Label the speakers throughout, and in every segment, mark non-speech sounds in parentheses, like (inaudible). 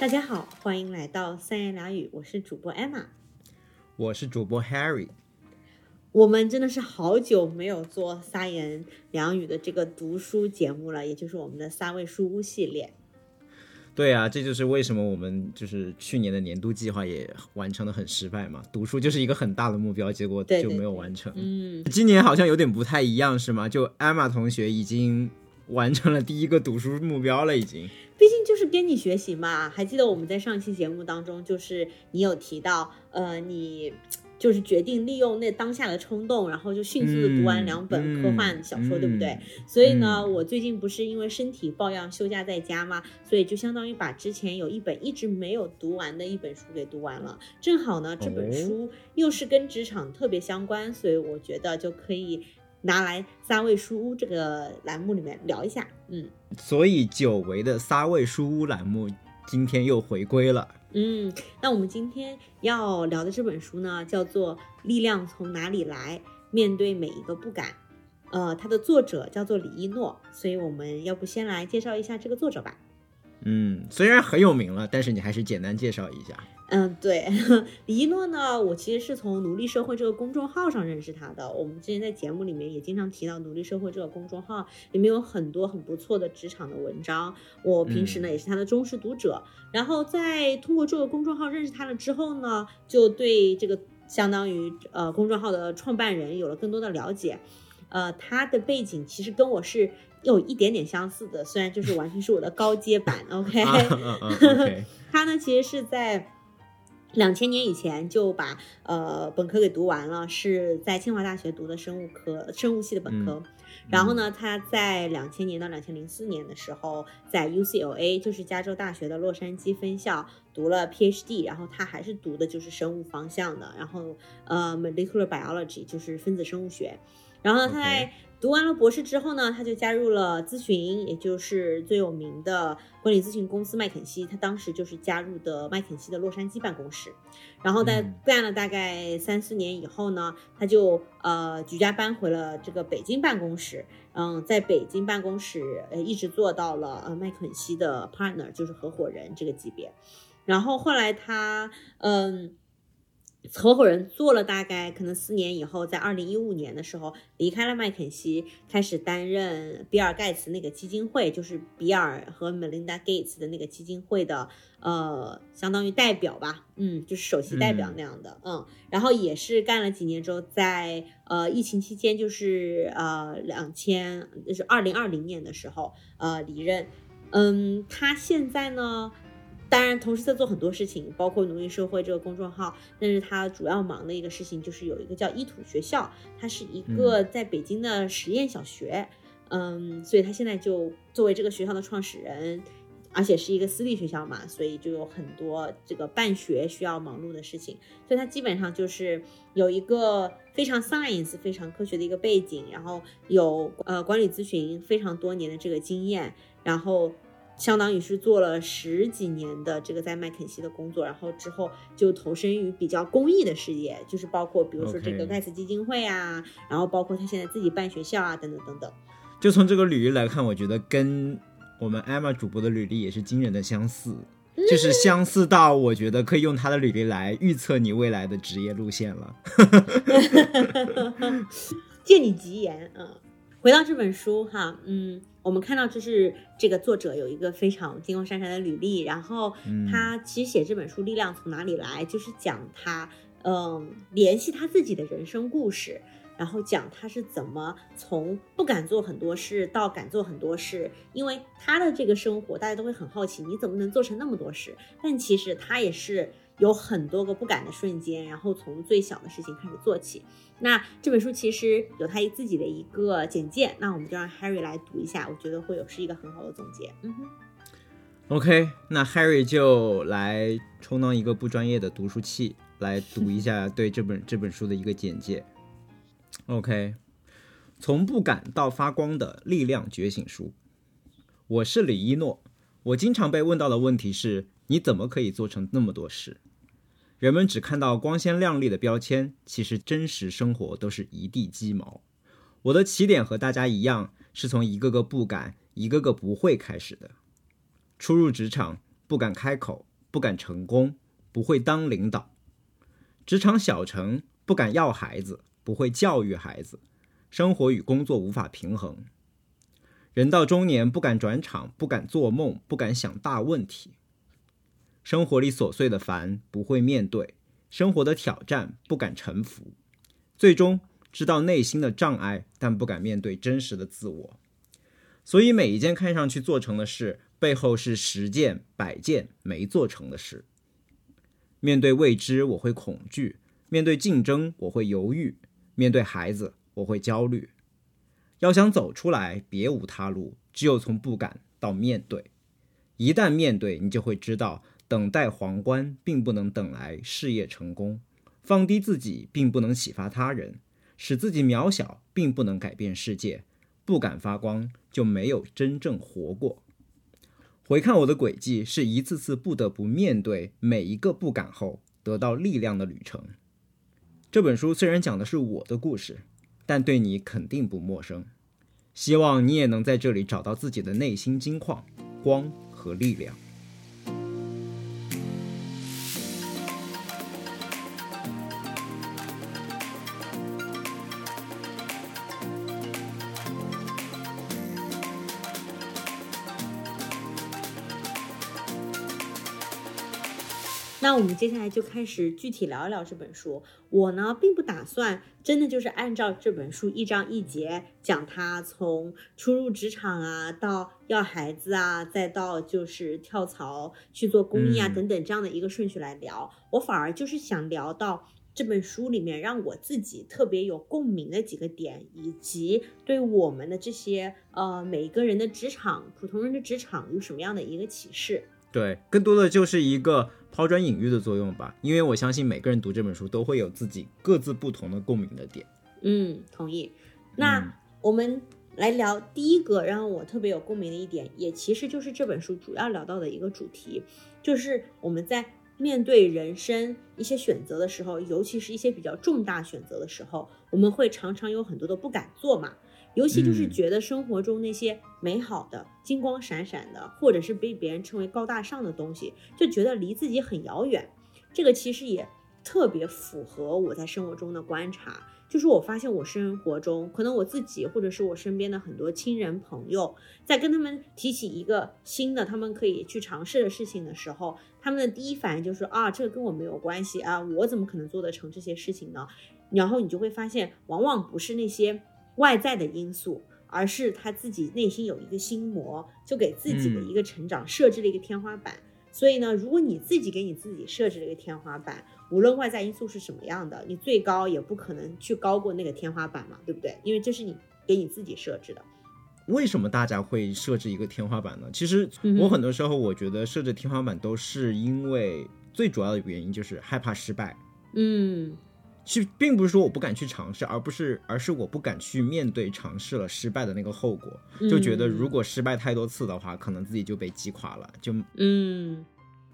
Speaker 1: 大家好，欢迎来到三言两语，我是主播 Emma。
Speaker 2: 我是主播 Harry。
Speaker 1: 我们真的是好久没有做三言两语的这个读书节目了，也就是我们的三味书屋系列。
Speaker 2: 对啊，这就是为什么我们就是去年的年度计划也完成的很失败嘛。读书就是一个很大的目标，结果就没有
Speaker 1: 对
Speaker 2: 完成。
Speaker 1: 嗯，
Speaker 2: 今年好像有点不太一样，是吗？就艾玛同学已经完成了第一个读书目标了，已经。
Speaker 1: 毕竟就是跟你学习嘛。还记得我们在上期节目当中，就是你有提到，呃，你就是决定利用那当下的冲动，然后就迅速的读完两本科幻小说，
Speaker 2: 嗯
Speaker 1: 对不对？
Speaker 2: 嗯
Speaker 1: 所以呢，我最近不是因为身体抱恙休假在家嘛，所以就相当于把之前有一本一直没有读完的一本书给读完了。正好呢，这本
Speaker 2: 哦
Speaker 1: 书又是跟职场特别相关，所以我觉得就可以拿来三味书屋这个栏目里面聊一下。嗯
Speaker 2: 所以久违的三味书屋栏目今天又回归了。
Speaker 1: 嗯，那我们今天要聊的这本书呢，叫做《力量从哪里来？面对每一个不敢》。呃，它的作者叫做李一诺，所以我们要不先来介绍一下这个作者吧。
Speaker 2: 嗯，虽然很有名了，但是你还是简单介绍一下。
Speaker 1: 嗯，对，李一诺呢，我其实是从奴隶社会这个公众号上认识他的。我们之前在节目里面也经常提到奴隶社会这个公众号，里面有很多很不错的职场的文章。我平时呢、也是他的忠实读者。然后在通过这个公众号认识他了之后呢，就对这个相当于呃公众号的创办人有了更多的了解。呃，他的背景其实跟我是有一点点相似的，虽然就是完全是我的高阶版。(laughs) OK，、(laughs) 他呢其实是在两千年以前就把呃本科给读完了，是在清华大学读的生物科生物系的本科。然后呢，他在两千年到两千零四年的时候，在 UCLA 就是加州大学的洛杉矶分校读了 PhD，然后他还是读的就是生物方向的，然后呃 molecular biology 就是分子生物学。然后呢，他在读完了博士之后呢，他就加入了咨询，也就是最有名的管理咨询公司麦肯锡。他当时就是加入的麦肯锡的洛杉矶办公室。然后在
Speaker 2: 嗯
Speaker 1: 干了大概三四年以后呢，他就呃举家搬回了这个北京办公室。嗯，在北京办公室呃一直做到了呃麦肯锡的 partner，就是合伙人这个级别。然后后来他嗯。合伙人做了大概可能四年以后，在二零一五年的时候离开了麦肯锡，开始担任比尔盖茨那个基金会，就是比尔和 Melinda Gates 的那个基金会的呃，相当于代表吧，嗯，就是首席代表
Speaker 2: 嗯
Speaker 1: 那样的，嗯然后也是干了几年之后，在呃疫情期间，就是呃两千就是二零二零年的时候，呃离任，嗯，他现在呢。当然，同时在做很多事情，包括奴隶社会这个公众号。但是他主要忙的一个事情就是有一个叫一土学校，它是一个在北京的实验小学。嗯，所以他现在就作为这个学校的创始人，而且是一个私立学校嘛，所以就有很多这个办学需要忙碌的事情。所以他基本上就是有一个非常 science、非常科学的一个背景，然后有呃管理咨询非常多年的这个经验，然后。相当于是做了十几年的这个在麦肯锡的工作，然后之后就投身于比较公益的事业，就是包括比如说这个盖茨基金会啊然后包括他现在自己办学校啊，等等等等。
Speaker 2: 就从这个履历来看，我觉得跟我们艾玛主播的履历也是惊人的相似，就是相似到我觉得可以用他的履历来预测你未来的职业路线了。(laughs)
Speaker 1: 借你吉言，嗯，回到这本书哈，嗯，我们看到就是这个作者有一个非常金光闪闪的履历，然后
Speaker 2: 嗯
Speaker 1: 他其实写这本书《力量从哪里来》，就是讲他，嗯，联系他自己的人生故事。然后讲他是怎么从不敢做很多事到敢做很多事，因为他的这个生活，大家都会很好奇，你怎么能做成那么多事？但其实他也是有很多个不敢的瞬间，然后从最小的事情开始做起。那这本书其实有他自己的一个简介，那我们就让 Harry 来读一下，我觉得会有是一个很好的总结。嗯哼
Speaker 2: ，OK，那 Harry 就来充当一个不专业的读书器，来读一下对这本这本书的一个简介。OK，从不敢到发光的力量觉醒书。我是李一诺，我经常被问到的问题是：你怎么可以做成那么多事？人们只看到光鲜亮丽的标签，其实真实生活都是一地鸡毛。我的起点和大家一样，是从一个个不敢、一个个不会开始的。初入职场，不敢开口，不敢成功，不会当领导；职场小成，不敢要孩子，不会教育孩子，生活与工作无法平衡；人到中年，不敢转场，不敢做梦，不敢想大问题。生活里琐碎的烦，不会面对；生活的挑战，不敢臣服。最终知道内心的障碍，但不敢面对真实的自我。所以，每一件看上去做成的事，背后是十件、百件没做成的事。面对未知，我会恐惧；面对竞争，我会犹豫；面对孩子，我会焦虑。要想走出来，别无他路，只有从不敢到面对。一旦面对，你就会知道。等待皇冠并不能等来事业成功，放低自己并不能启发他人，使自己渺小并不能改变世界。不敢发光，就没有真正活过。回看我的轨迹，是一次次不得不面对每一个不敢后得到力量的旅程。这本书虽然讲的是我的故事，但对你肯定不陌生。希望你也能在这里找到自己的内心金矿、光和力量。
Speaker 1: 那我们接下来就开始具体聊一聊这本书。我呢，并不打算真的就是按照这本书一章一节讲它从初入职场啊，到要孩子啊，再到就是跳槽去做公益啊等等这样的一个顺序来聊。我反而就是想聊到这本书里面让我自己特别有共鸣的几个点，以及对我们的这些呃每一个人的职场、普通人的职场有什么样的一个启示。
Speaker 2: 对，更多的就是一个抛砖引玉的作用吧，因为我相信每个人读这本书都会有自己各自不同的共鸣的点。
Speaker 1: 嗯，同意。那我们来聊第一个让我特别有共鸣的一点，也其实就是这本书主要聊到的一个主题，就是我们在面对人生一些选择的时候，尤其是一些比较重大选择的时候，我们会常常有很多的不敢做嘛。尤其就是觉得生活中那些美好的、金光闪闪的，或者是被别人称为高大上的东西，就觉得离自己很遥远。这个其实也特别符合我在生活中的观察，就是我发现我生活中，可能我自己或者是我身边的很多亲人朋友，在跟他们提起一个新的他们可以去尝试的事情的时候，他们的第一反应就是啊，这个跟我没有关系啊，我怎么可能做得成这些事情呢？然后你就会发现，往往不是那些。外在的因素，而是他自己内心有一个心魔，就给自己的一个成长设置了一个天花板。所以呢，如果你自己给你自己设置了一个天花板，无论外在因素是什么样的，你最高也不可能去高过那个天花板嘛，对不对？因为这是你给你自己设置的。
Speaker 2: 为什么大家会设置一个天花板呢？其实我很多时候我觉得设置天花板都是因为最主要的原因就是害怕失败。
Speaker 1: 嗯。
Speaker 2: 去，并不是说我不敢去尝试，而不是，而是我不敢去面对尝试了失败的那个后果，就觉得如果失败太多次的话，可能自己就被击垮了，就
Speaker 1: 嗯，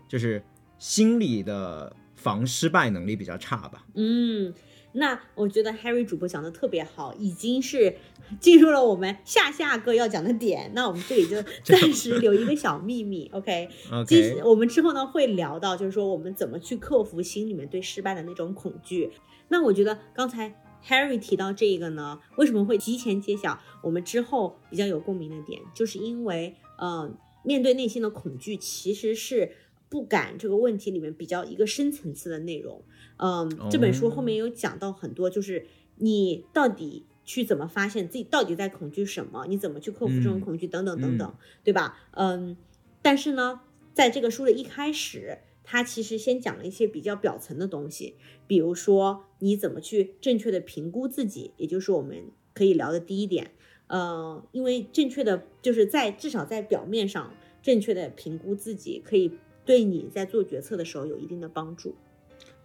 Speaker 2: 就是心理的防失败能力比较差吧。
Speaker 1: 嗯，那我觉得 Harry 主播讲的特别好，已经是 (laughs) 进入了我们下下个要讲的点。那我们这里就暂时留一个小秘密，(laughs)
Speaker 2: OK？OK。
Speaker 1: 我们之后呢会聊到，就是说我们怎么去克服心里面对失败的那种恐惧。那我觉得刚才 Harry 提到这个呢，为什么会提前揭晓我们之后比较有共鸣的点，就是因为，呃，面对内心的恐惧，其实是不敢这个问题里面比较一个深层次的内容。嗯，这本书后面有讲到很多，就是你到底去怎么发现自己到底在恐惧什么，你怎么去克服这种恐惧等等等等，对吧？嗯，但是呢，在这个书的一开始。他其实先讲了一些比较表层的东西，比如说你怎么去正确的评估自己，也就是我们可以聊的第一点。呃，因为正确的就是在至少在表面上正确的评估自己，可以对你在做决策的时候有一定的帮助。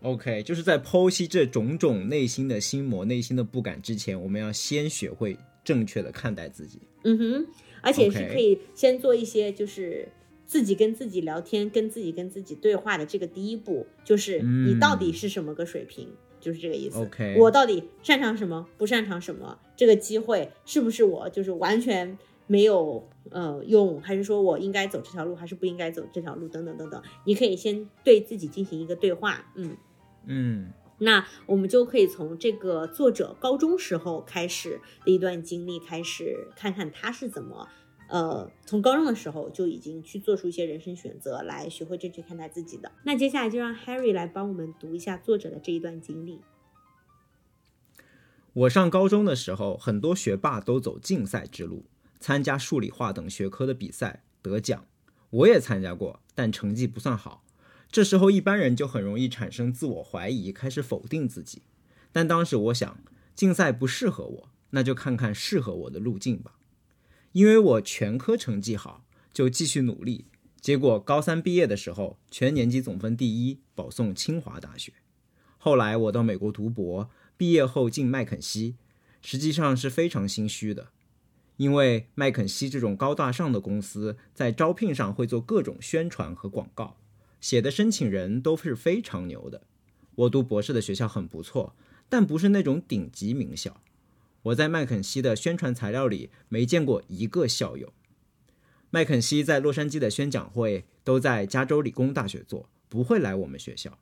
Speaker 2: OK，就是在剖析这种种内心的心魔、内心的不敢之前，我们要先学会正确的看待自己。
Speaker 1: 嗯哼，而且是可以先做一些就是。自己跟自己聊天，跟自己跟自己对话的这个第一步，就是你到底是什么个水平，就是这个意思。OK，我到底擅长什么，不擅长什么？这个机会是不是我就是完全没有呃用，还是说我应该走这条路，还是不应该走这条路，等等等等，你可以先对自己进行一个对话，嗯
Speaker 2: 嗯
Speaker 1: 那我们就可以从这个作者高中时候开始的一段经历开始，看看他是怎么，呃，从高中的时候就已经去做出一些人生选择，来学会正确看待自己的。那接下来就让 Harry 来帮我们读一下作者的这一段经历。
Speaker 2: 我上高中的时候，很多学霸都走竞赛之路，参加数理化等学科的比赛得奖。我也参加过，但成绩不算好。这时候一般人就很容易产生自我怀疑，开始否定自己。但当时我想，竞赛不适合我，那就看看适合我的路径吧。因为我全科成绩好，就继续努力。结果高三毕业的时候，全年级总分第一，保送清华大学。后来我到美国读博，毕业后进麦肯锡，实际上是非常心虚的，因为麦肯锡这种高大上的公司在招聘上会做各种宣传和广告，写的申请人都是非常牛的。我读博士的学校很不错，但不是那种顶级名校。我在麦肯锡的宣传材料里没见过一个校友。麦肯锡在洛杉矶的宣讲会都在加州理工大学做，不会来我们学校。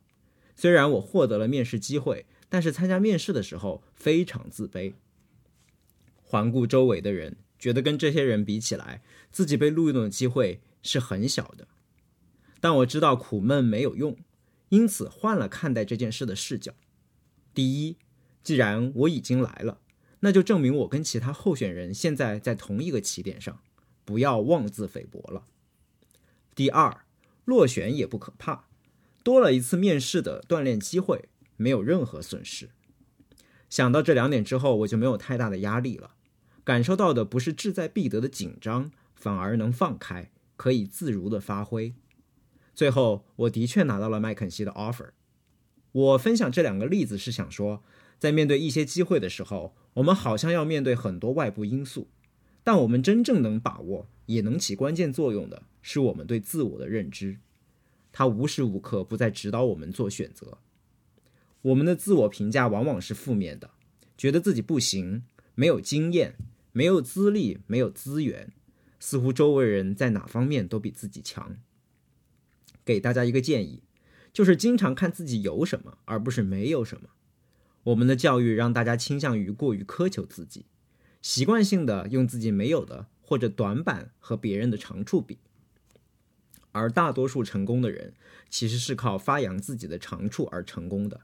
Speaker 2: 虽然我获得了面试机会，但是参加面试的时候非常自卑。环顾周围的人，觉得跟这些人比起来，自己被录用的机会是很小的。但我知道苦闷没有用，因此换了看待这件事的视角。第一，既然我已经来了，那就证明我跟其他候选人现在在同一个起点上，不要妄自菲薄了。第二，落选也不可怕，多了一次面试的锻炼机会，没有任何损失。想到这两点之后，我就没有太大的压力了，感受到的不是志在必得的紧张，反而能放开，可以自如的发挥。最后，我的确拿到了麦肯锡的 offer。我分享这两个例子是想说，在面对一些机会的时候，我们好像要面对很多外部因素，但我们真正能把握，也能起关键作用的，是我们对自我的认知。它无时无刻不在指导我们做选择。我们的自我评价往往是负面的，觉得自己不行，没有经验，没有资历，没有资源，似乎周围人在哪方面都比自己强。给大家一个建议，就是经常看自己有什么，而不是没有什么。我们的教育让大家倾向于过于苛求自己，习惯性的用自己没有的或者短板和别人的长处比，而大多数成功的人其实是靠发扬自己的长处而成功的。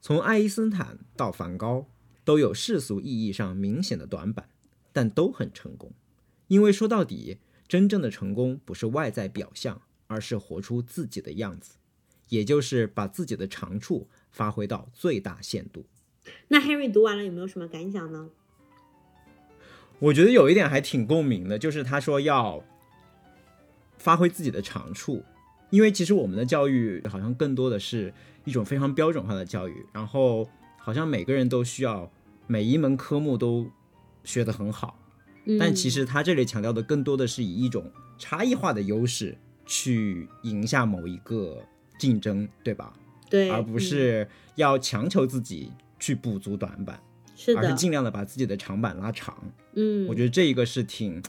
Speaker 2: 从爱因斯坦到梵高，都有世俗意义上明显的短板，但都很成功。因为说到底，真正的成功不是外在表象，而是活出自己的样子，也就是把自己的长处发挥到最大限度。
Speaker 1: 那 Henry 读完了有没有什么感想呢？
Speaker 2: 我觉得有一点还挺共鸣的，就是他说要发挥自己的长处，因为其实我们的教育好像更多的是一种非常标准化的教育，然后好像每个人都需要每一门科目都学得很好，但其实他这里强调的更多的是以一种差异化的优势去赢下某一个竞争，对吧？
Speaker 1: 对，
Speaker 2: 而不是要强求自己去补足短板。
Speaker 1: 是的，
Speaker 2: 而是尽量的把自己的长板拉长。
Speaker 1: 嗯，
Speaker 2: 我觉得这一个是挺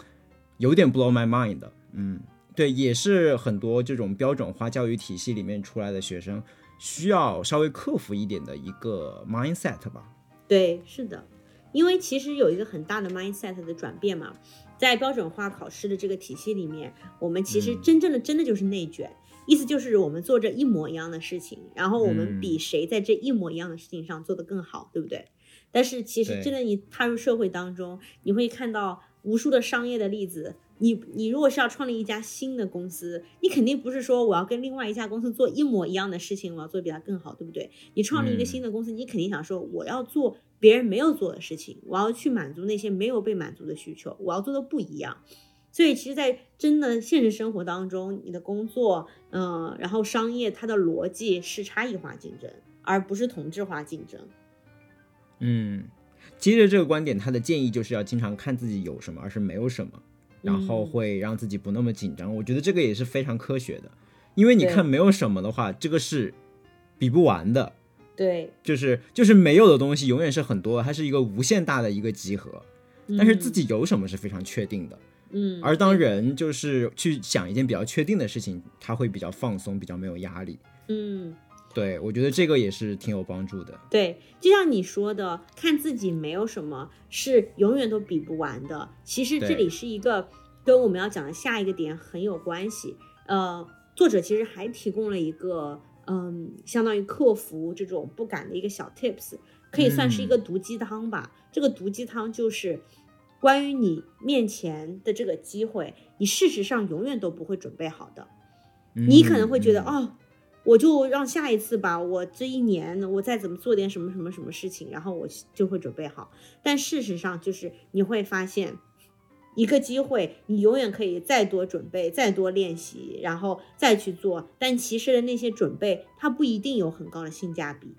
Speaker 2: 有点 blow my mind 的。嗯，对，也是很多这种标准化教育体系里面出来的学生需要稍微克服一点的一个 mindset 吧。
Speaker 1: 对，是的，因为其实有一个很大的 mindset 的转变嘛，在标准化考试的这个体系里面，我们其实真正的真的就是内卷。意思就是我们做着一模一样的事情，然后我们比谁在这一模一样的事情上做得更好，对不对？但是其实真的，你踏入社会当中，你会看到无数的商业的例子。你你如果是要创立一家新的公司，你肯定不是说我要跟另外一家公司做一模一样的事情，我要做比它更好，对不对？你创立一个新的公司，你肯定想说我要做别人没有做的事情，我要去满足那些没有被满足的需求，我要做的不一样。所以其实，在真的现实生活当中，你的工作，嗯，然后商业它的逻辑是差异化竞争，而不是同质化竞争。
Speaker 2: 嗯，接着这个观点，他的建议就是要经常看自己有什么，而是没有什么，然后会让自己不那么紧张。我觉得这个也是非常科学的，因为你看没有什么的话，这个是比不完的。
Speaker 1: 对，
Speaker 2: 就是就是没有的东西永远是很多，它是一个无限大的一个集合。但是自己有什么是非常确定的。
Speaker 1: 嗯，
Speaker 2: 而当人就是去想一件比较确定的事情，他会比较放松，比较没有压力。
Speaker 1: 嗯，
Speaker 2: 对我觉得这个也是挺有帮助的。
Speaker 1: 对，就像你说的，看自己没有什么是永远都比不完的。其实这里是一个跟我们要讲的下一个点很有关系。呃，作者其实还提供了一个，嗯，相当于克服这种不敢的一个小 tips，可以算是一个毒鸡汤吧。这个毒鸡汤就是关于你面前的这个机会，你事实上永远都不会准备好的。你可能会觉得，
Speaker 2: 嗯
Speaker 1: 哦，我就让下一次吧，我这一年我再怎么做点什么什么什么事情，然后我就会准备好。但事实上，就是你会发现，一个机会，你永远可以再多准备、再多练习，然后再去做。但其实的那些准备，它不一定有很高的性价比。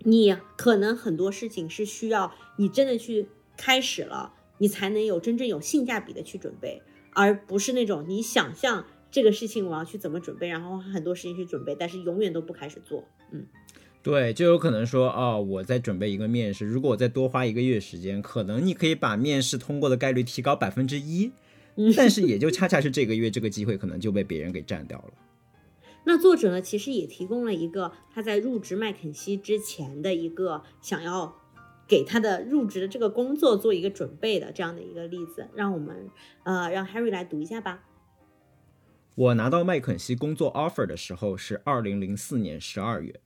Speaker 1: 你可能很多事情是需要你真的去开始了，你才能有真正有性价比的去准备，而不是那种你想象这个事情我要去怎么准备，然后花很多事情去准备，但是永远都不开始做。嗯，
Speaker 2: 对，就有可能说，哦，我在准备一个面试，如果我再多花一个月时间，可能你可以把面试通过的概率提高百分之一，但是也就恰恰是这个月这个机会可能就被别人给占掉了。(laughs)
Speaker 1: 那作者呢，其实也提供了一个他在入职麦肯锡之前的一个想要给他的入职的这个工作做一个准备的这样的一个例子，让我们呃让 Harry 来读一下吧。
Speaker 2: 我拿到麦肯锡工作 offer 的时候是二零零四年十二月，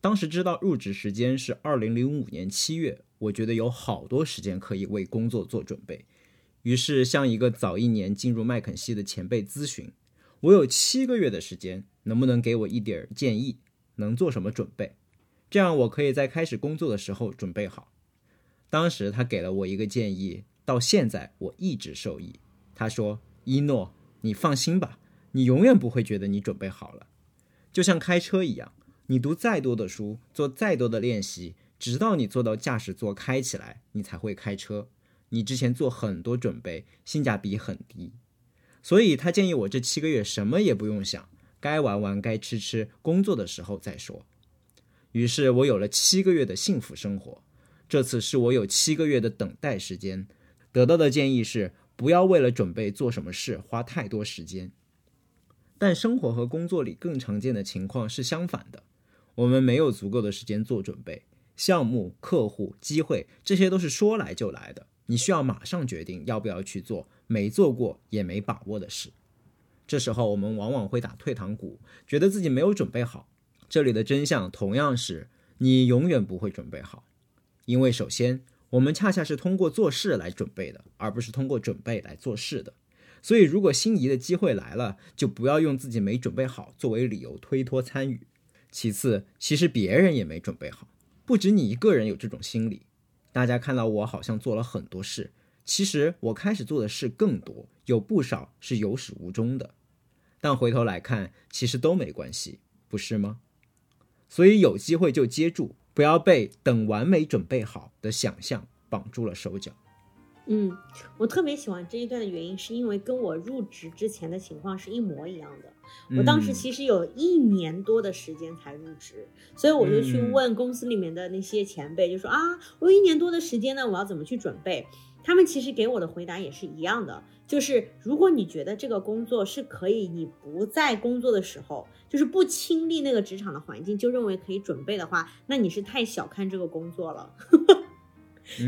Speaker 2: 当时知道入职时间是二零零五年七月，我觉得有好多时间可以为工作做准备，于是向一个早一年进入麦肯锡的前辈咨询，我有七个月的时间，能不能给我一点儿建议，能做什么准备，这样我可以在开始工作的时候准备好。当时他给了我一个建议，到现在我一直受益。他说：“一诺，你放心吧。”你永远不会觉得你准备好了，就像开车一样，你读再多的书，做再多的练习，直到你坐到驾驶座开起来，你才会开车。你之前做很多准备，性价比很低。所以他建议我这七个月什么也不用想，该玩玩，该吃吃，工作的时候再说。于是我有了七个月的幸福生活。这次是我有七个月的等待时间，得到的建议是不要为了准备做什么事花太多时间。但生活和工作里更常见的情况是相反的，我们没有足够的时间做准备，项目、客户、机会，这些都是说来就来的，你需要马上决定要不要去做没做过也没把握的事。这时候我们往往会打退堂鼓，觉得自己没有准备好。这里的真相同样是你永远不会准备好，因为首先我们恰恰是通过做事来准备的，而不是通过准备来做事的。所以，如果心仪的机会来了，就不要用自己没准备好作为理由推脱参与。其次，其实别人也没准备好，不止你一个人有这种心理。大家看到我好像做了很多事，其实我开始做的事更多，有不少是有始无终的。但回头来看，其实都没关系，不是吗？所以有机会就接住，不要被等完美准备好的想象绑住了手脚。
Speaker 1: 嗯，我特别喜欢这一段的原因，是因为跟我入职之前的情况是一模一样的。我当时其实有一年多的时间才入职，所以我就去问公司里面的那些前辈，就说啊，我有一年多的时间呢，我要怎么去准备？他们其实给我的回答也是一样的，就是如果你觉得这个工作是可以，你不在工作的时候，就是不亲历那个职场的环境，就认为可以准备的话，那你是太小看这个工作了。(laughs)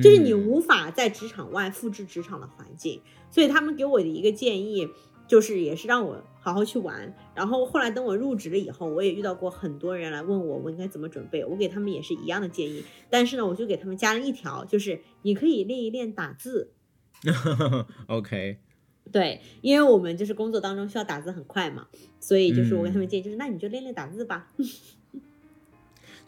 Speaker 1: 就是你无法在职场外复制职场的环境，所以他们给我的一个建议，就是也是让我好好去玩。然后后来等我入职了以后，我也遇到过很多人来问我我应该怎么准备，我给他们也是一样的建议。但是呢，我就给他们加了一条，就是你可以练一练打字。(laughs)
Speaker 2: OK，
Speaker 1: 对，因为我们就是工作当中需要打字很快嘛，所以就是我跟他们建议，就是那你就练练打字吧。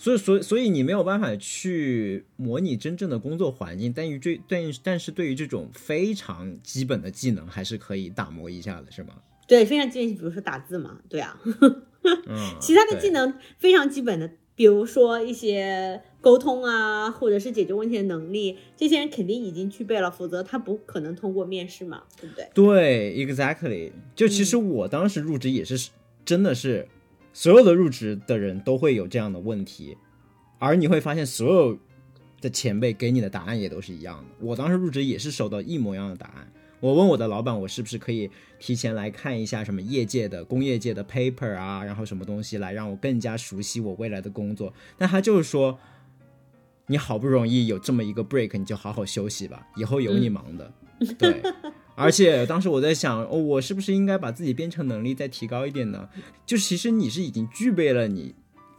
Speaker 2: 所以，所以，所以你没有办法去模拟真正的工作环境，但于这，但但是对于这种非常基本的技能，还是可以打磨一下的，是吗？
Speaker 1: 对，非常基本，比如说打字嘛，对啊。
Speaker 2: 嗯，(laughs)
Speaker 1: 其他的技能非常基本的，比如说一些沟通啊，或者是解决问题的能力，这些人肯定已经具备了，否则他不可能通过面试嘛，对不对？
Speaker 2: 对，exactly。就其实我当时入职也是，真的是所有的入职的人都会有这样的问题，而你会发现所有的前辈给你的答案也都是一样的。我当时入职也是收到一模一样的答案。我问我的老板，我是不是可以提前来看一下什么业界的、工业界的 paper 啊，然后什么东西来让我更加熟悉我未来的工作？但他就是说，你好不容易有这么一个 break，你就好好休息吧，以后有你忙的。对，而且当时我在想，哦，我是不是应该把自己编程能力再提高一点呢？就其实你是已经具备了你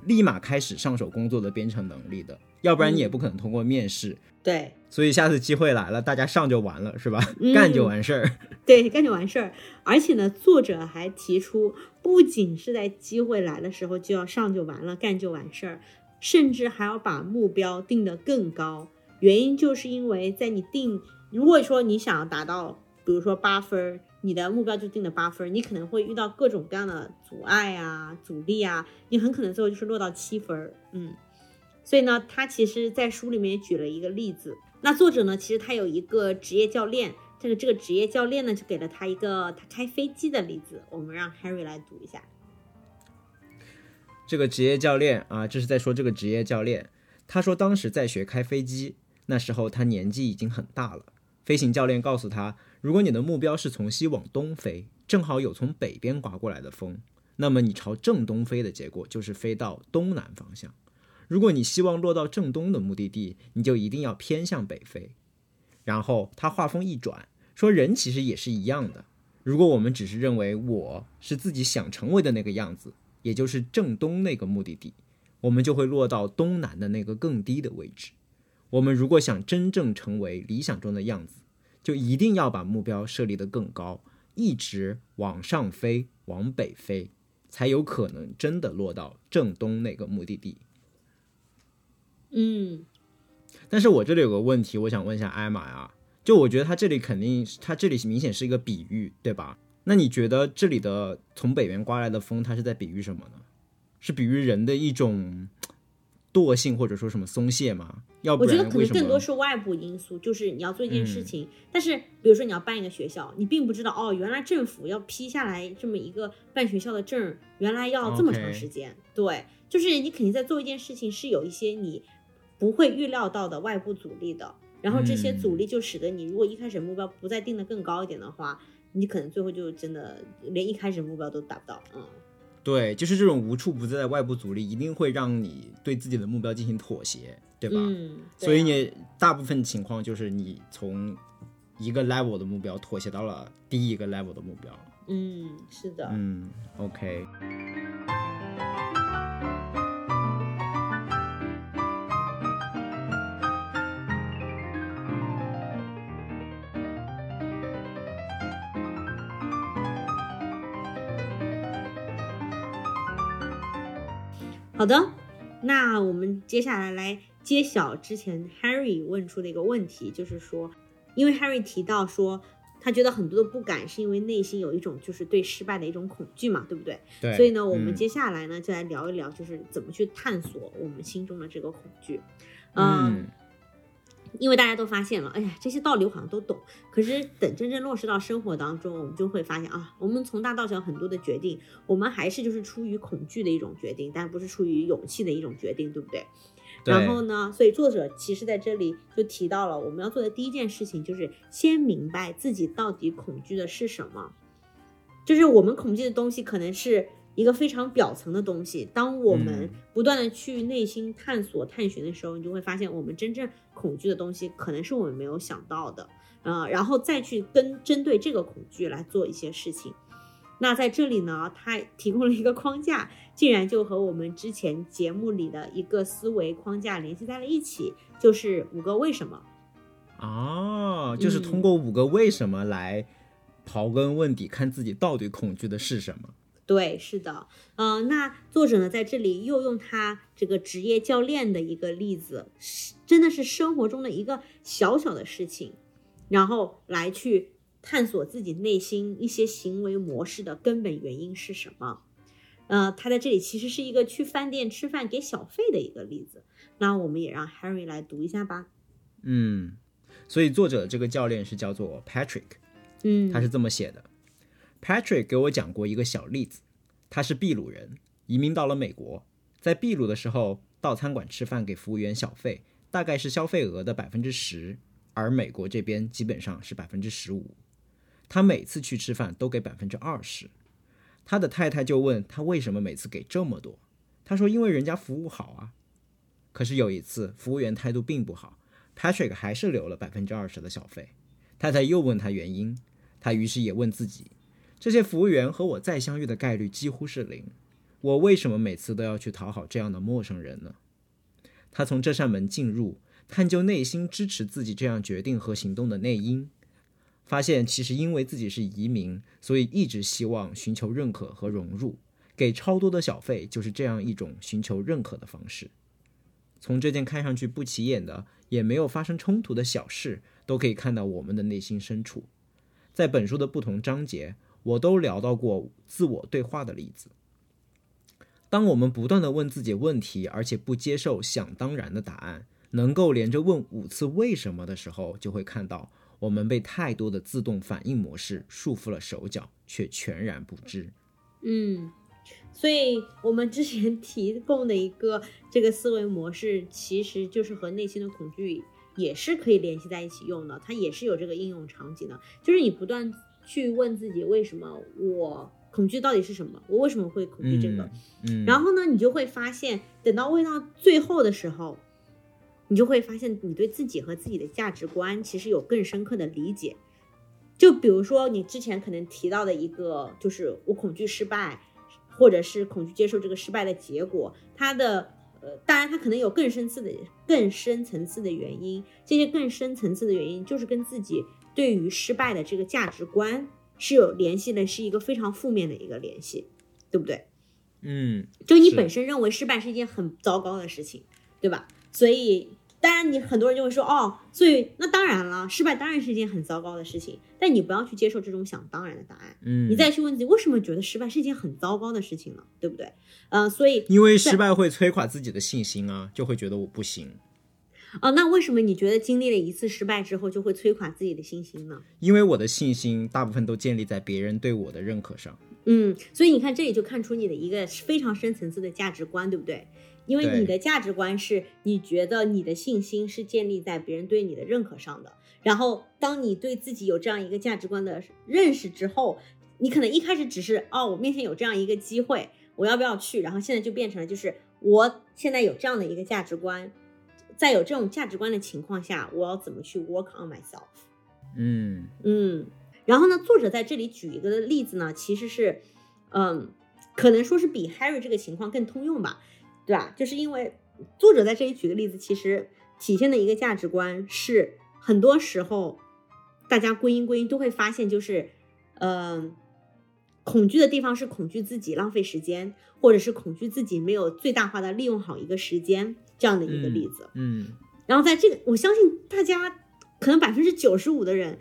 Speaker 2: 立马开始上手工作的编程能力的，要不然你也不可能通过面试。
Speaker 1: 对，
Speaker 2: 所以下次机会来了，大家上就完了，是吧？(laughs) 干就完事儿。(laughs)
Speaker 1: 对，干就完事儿。而且呢，作者还提出，不仅是在机会来的时候就要上就完了，干就完事儿，甚至还要把目标定得更高。原因就是因为在你定，如果说你想要达到，比如说八分，你的目标就定了八分，你可能会遇到各种各样的阻碍啊、阻力啊，你很可能最后就是落到七分。嗯。所以呢，他其实，在书里面举了一个例子。那作者呢，其实他有一个职业教练，这个这个职业教练呢，就给了他一个他开飞机的例子。我们让 Harry 来读一下。
Speaker 2: 这个职业教练啊，这是在说这个职业教练。他说，当时在学开飞机，那时候他年纪已经很大了。飞行教练告诉他，如果你的目标是从西往东飞，正好有从北边刮过来的风，那么你朝正东飞的结果就是飞到东南方向。如果你希望落到正东的目的地，你就一定要偏向北飞。然后他话锋一转，说人其实也是一样的。如果我们只是认为我是自己想成为的那个样子，也就是正东那个目的地，我们就会落到东南的那个更低的位置。我们如果想真正成为理想中的样子，就一定要把目标设立得更高，一直往上飞，往北飞，才有可能真的落到正东那个目的地。
Speaker 1: 嗯，
Speaker 2: 但是我这里有个问题，我想问一下艾玛呀，就我觉得他这里肯定，他这里明显是一个比喻，对吧？那你觉得这里的从北边刮来的风，它是在比喻什么呢？是比喻人的一种惰性，或者说什么松懈吗？要不
Speaker 1: 我觉得可能更多是外部因素，就是你要做一件事情，但是比如说你要办一个学校，你并不知道哦，原来政府要批下来这么一个办学校的证，原来要这么长时间。对，就是你肯定在做一件事情，是有一些你。不会预料到的外部阻力的，然后这些阻力就使得你如果一开始目标不再定的更高一点的话，你可能最后就真的连一开始目标都达不到。嗯，
Speaker 2: 对，就是这种无处不在的外部阻力，一定会让你对自己的目标进行妥协，对吧？
Speaker 1: 嗯，
Speaker 2: 所以你大部分情况就是你从一个 level 的目标妥协到了第一个 level 的目标。
Speaker 1: 嗯，是的。
Speaker 2: 嗯，OK。
Speaker 1: 好的，那我们接下来来揭晓之前 Harry 问出的一个问题，就是说，因为 Harry 提到说，他觉得很多的不敢是因为内心有一种就是对失败的一种恐惧嘛，对不对？
Speaker 2: 对。
Speaker 1: 所以呢，我们接下来呢就来聊一聊，就是怎么去探索我们心中的这个恐惧。嗯。因为大家都发现了，哎呀，这些道理我好像都懂。可是等真正落实到生活当中，我们就会发现啊，我们从大到小很多的决定，我们还是就是出于恐惧的一种决定，但不是出于勇气的一种决定，对不对？然后呢，所以作者其实在这里就提到了，我们要做的第一件事情就是先明白自己到底恐惧的是什么。就是我们恐惧的东西可能是。一个非常表层的东西，当我们不断的去内心探索、探寻的时候，你就会发现，我们真正恐惧的东西，可能是我们没有想到的，呃，然后再去跟针对这个恐惧来做一些事情。那在这里呢，它提供了一个框架，竟然就和我们之前节目里的一个思维框架联系在了一起，就是五个为什么。
Speaker 2: 哦，就是通过五个为什么来刨根问底，看自己到底恐惧的是什么。
Speaker 1: 对，是的，呃，那作者呢在这里又用他这个职业教练的一个例子，是真的是生活中的一个小小的事情，然后来去探索自己内心一些行为模式的根本原因是什么。呃，他在这里其实是一个去饭店吃饭给小费的一个例子。那我们也让 Harry 来读一下吧。
Speaker 2: 嗯，所以作者这个教练是叫做 Patrick，
Speaker 1: 嗯，
Speaker 2: 他是这么写的。Patrick 给我讲过一个小例子，他是秘鲁人，移民到了美国，在秘鲁的时候到餐馆吃饭给服务员小费，大概是消费额的百分之十，而美国这边基本上是百分之十五。他每次去吃饭都给百分之二十。他的太太就问他为什么每次给这么多，他说因为人家服务好啊。可是有一次服务员态度并不好，Patrick 还是留了百分之二十的小费。太太又问他原因，他于是也问自己：这些服务员和我再相遇的概率几乎是零，我为什么每次都要去讨好这样的陌生人呢？他从这扇门进入，探究内心支持自己这样决定和行动的内因，发现其实因为自己是移民，所以一直希望寻求认可和融入，给超多的小费就是这样一种寻求认可的方式。从这件看上去不起眼的，也没有发生冲突的小事，都可以看到我们的内心深处。在本书的不同章节，我都聊到过自我对话的例子。当我们不断的问自己问题，而且不接受想当然的答案，能够连着问五次为什么的时候，就会看到我们被太多的自动反应模式束缚了手脚，却全然不知。
Speaker 1: 嗯，所以我们之前提供的一个这个思维模式，其实就是和内心的恐惧也是可以联系在一起用的，它也是有这个应用场景的，就是你不断去问自己为什么我。恐惧到底是什么？我为什么会恐惧这个？
Speaker 2: 嗯，
Speaker 1: 然后呢，你就会发现，等到问到最后的时候，你就会发现，你对自己和自己的价值观其实有更深刻的理解。就比如说，你之前可能提到的一个，就是我恐惧失败，或者是恐惧接受这个失败的结果，它的呃，当然它可能有更深次的、更深层次的原因。这些更深层次的原因，就是跟自己对于失败的这个价值观。是有联系的，是一个非常负面的一个联系，对不对？
Speaker 2: 嗯，
Speaker 1: 就你本身认为失败是一件很糟糕的事情，对吧？所以，当然你很多人就会说，哦，所以那当然了，失败当然是一件很糟糕的事情，但你不要去接受这种想当然的答案，
Speaker 2: 嗯，
Speaker 1: 你再去问自己，为什么觉得失败是一件很糟糕的事情呢？对不对？嗯，所以
Speaker 2: 因为失败会摧垮自己的信心啊，就会觉得我不行。
Speaker 1: 哦，那为什么你觉得经历了一次失败之后就会摧垮自己的信心呢？
Speaker 2: 因为我的信心大部分都建立在别人对我的认可上。
Speaker 1: 嗯，所以你看这里就看出你的一个非常深层次的价值观，对不对？因为你的价值观是你觉得你的信心是建立在别人对你的认可上的。然后当你对自己有这样一个价值观的认识之后，你可能一开始只是哦，我面前有这样一个机会，我要不要去？然后现在就变成了就是我现在有这样的一个价值观。在有这种价值观的情况下，我要怎么去 work on myself？
Speaker 2: 嗯
Speaker 1: 嗯，然后呢，作者在这里举一个例子呢，其实是，嗯，可能说是比 Harry 这个情况更通用吧，对吧？就是因为作者在这里举的例子，其实体现的一个价值观是，很多时候大家归因归因都会发现，就是，嗯，恐惧的地方是恐惧自己浪费时间，或者是恐惧自己没有最大化的利用好一个时间。这样的一个例子，
Speaker 2: 嗯，
Speaker 1: 然后在这个，我相信大家可能百分之九十五的人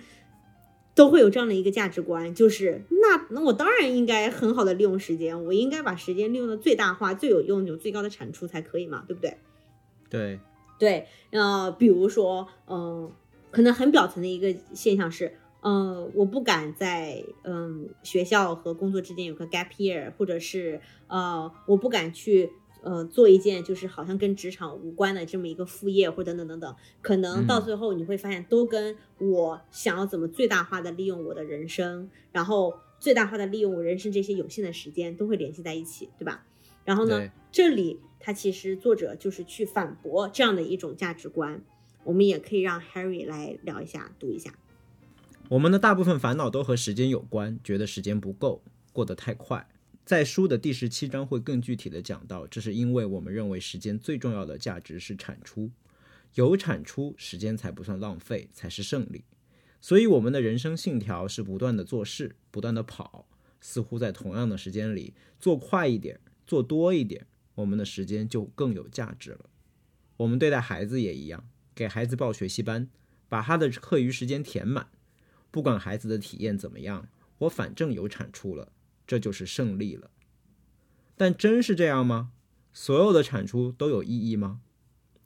Speaker 1: 都会有这样的一个价值观，就是那那我当然应该很好的利用时间，我应该把时间利用的最大化、最有用、有最高的产出才可以嘛，对不对？
Speaker 2: 对
Speaker 1: 对，呃，比如说，嗯，可能很表层的一个现象是，嗯，我不敢在嗯学校和工作之间有个 gap year，或者是呃，我不敢去。呃，做一件就是好像跟职场无关的这么一个副业，或等等等等，可能到最后你会发现，都跟我想要怎么最大化的利用我的人生，然后最大化的利用我人生这些有限的时间，都会联系在一起，对吧？然后呢，这里他其实作者就是去反驳这样的一种价值观，我们也可以让 Harry 来聊一下，读一下。
Speaker 2: 我们的大部分烦恼都和时间有关，觉得时间不够，过得太快。在书的第十七章会更具体的讲到，这是因为我们认为时间最重要的价值是产出，有产出，时间才不算浪费，才是胜利。所以我们的人生信条是不断的做事，不断的跑，似乎在同样的时间里做快一点，做多一点，我们的时间就更有价值了。我们对待孩子也一样，给孩子报学习班，把他的课余时间填满，不管孩子的体验怎么样，我反正有产出了。这就是胜利了，但真是这样吗？所有的产出都有意义吗？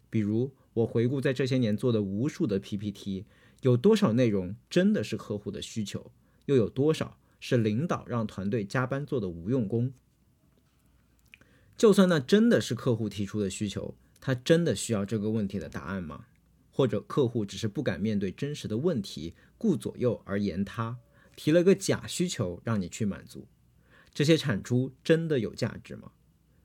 Speaker 2: 比如我回顾在这些年做的无数的 PPT，有多少内容真的是客户的需求，又有多少是领导让团队加班做的无用功？就算那真的是客户提出的需求，他真的需要这个问题的答案吗？或者客户只是不敢面对真实的问题，顾左右而言他，提了个假需求让你去满足？这些产出真的有价值吗？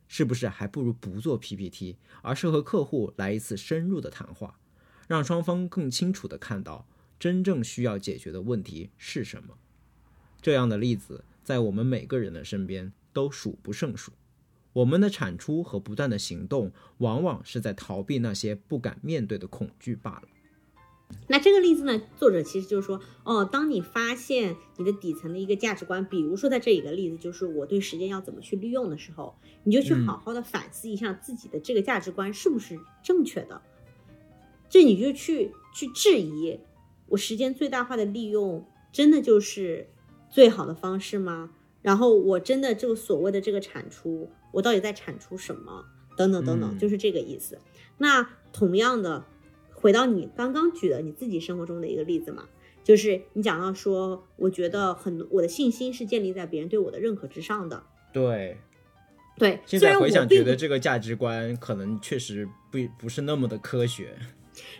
Speaker 2: 是不是还不如不做 PPT，而是和客户来一次深入的谈话，让双方更清楚地看到真正需要解决的问题是什么？这样的例子在我们每个人的身边都数不胜数。我们的产出和不断的行动，往往是在逃避那些不敢面对的恐惧罢了。
Speaker 1: 那这个例子呢？作者其实就是说，哦，当你发现你的底层的一个价值观，比如说在这一个例子就是我对时间要怎么去利用的时候，你就去好好的反思一下自己的这个价值观是不是正确的。这你就去去质疑，我时间最大化的利用真的就是最好的方式吗？然后我真的这个所谓的这个产出。我到底在产出什么？等等等等，就是这个意思。那同样的，回到你刚刚举的你自己生活中的一个例子嘛，就是你讲到说，我觉得很我的信心是建立在别人对我的认可之上的。
Speaker 2: 对，
Speaker 1: 对。
Speaker 2: 现在回想，觉得这个价值观可能确实不不是那么的科学。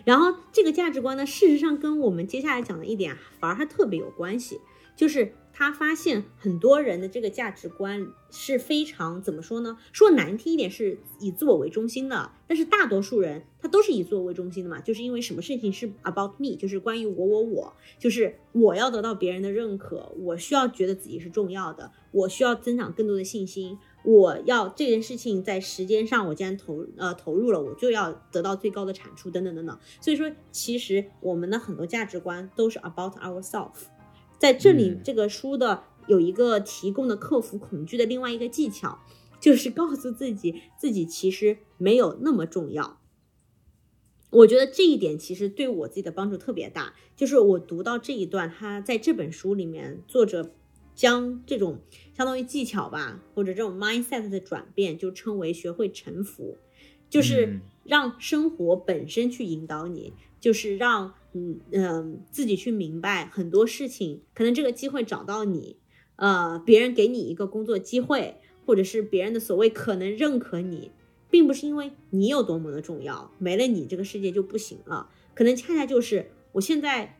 Speaker 1: 然后这个价值观呢，事实上跟我们接下来讲的一点反而还特别有关系，就是。他发现很多人的这个价值观是非常怎么说呢？说难听一点是以自我为中心的，但是大多数人他都是以自我为中心的嘛，就是因为什么事情是 about me，就是关于我我我，就是我要得到别人的认可，我需要觉得自己是重要的，我需要增长更多的信心，我要这件事情在时间上我既然投呃投入了，我就要得到最高的产出等等等等。所以说，其实我们的很多价值观都是 about ourselves。在这里，这个书的有一个提供的克服恐惧的另外一个技巧，就是告诉自己，自己其实没有那么重要。我觉得这一点其实对我自己的帮助特别大。就是我读到这一段，他在这本书里面，作者将这种相当于技巧吧，或者这种 mindset 的转变，就称为学会臣服，就是让生活本身去引导你，就是让。嗯嗯，自己去明白很多事情，可能这个机会找到你，呃，别人给你一个工作机会，或者是别人的所谓可能认可你，并不是因为你有多么的重要，没了你这个世界就不行了，可能恰恰就是我现在，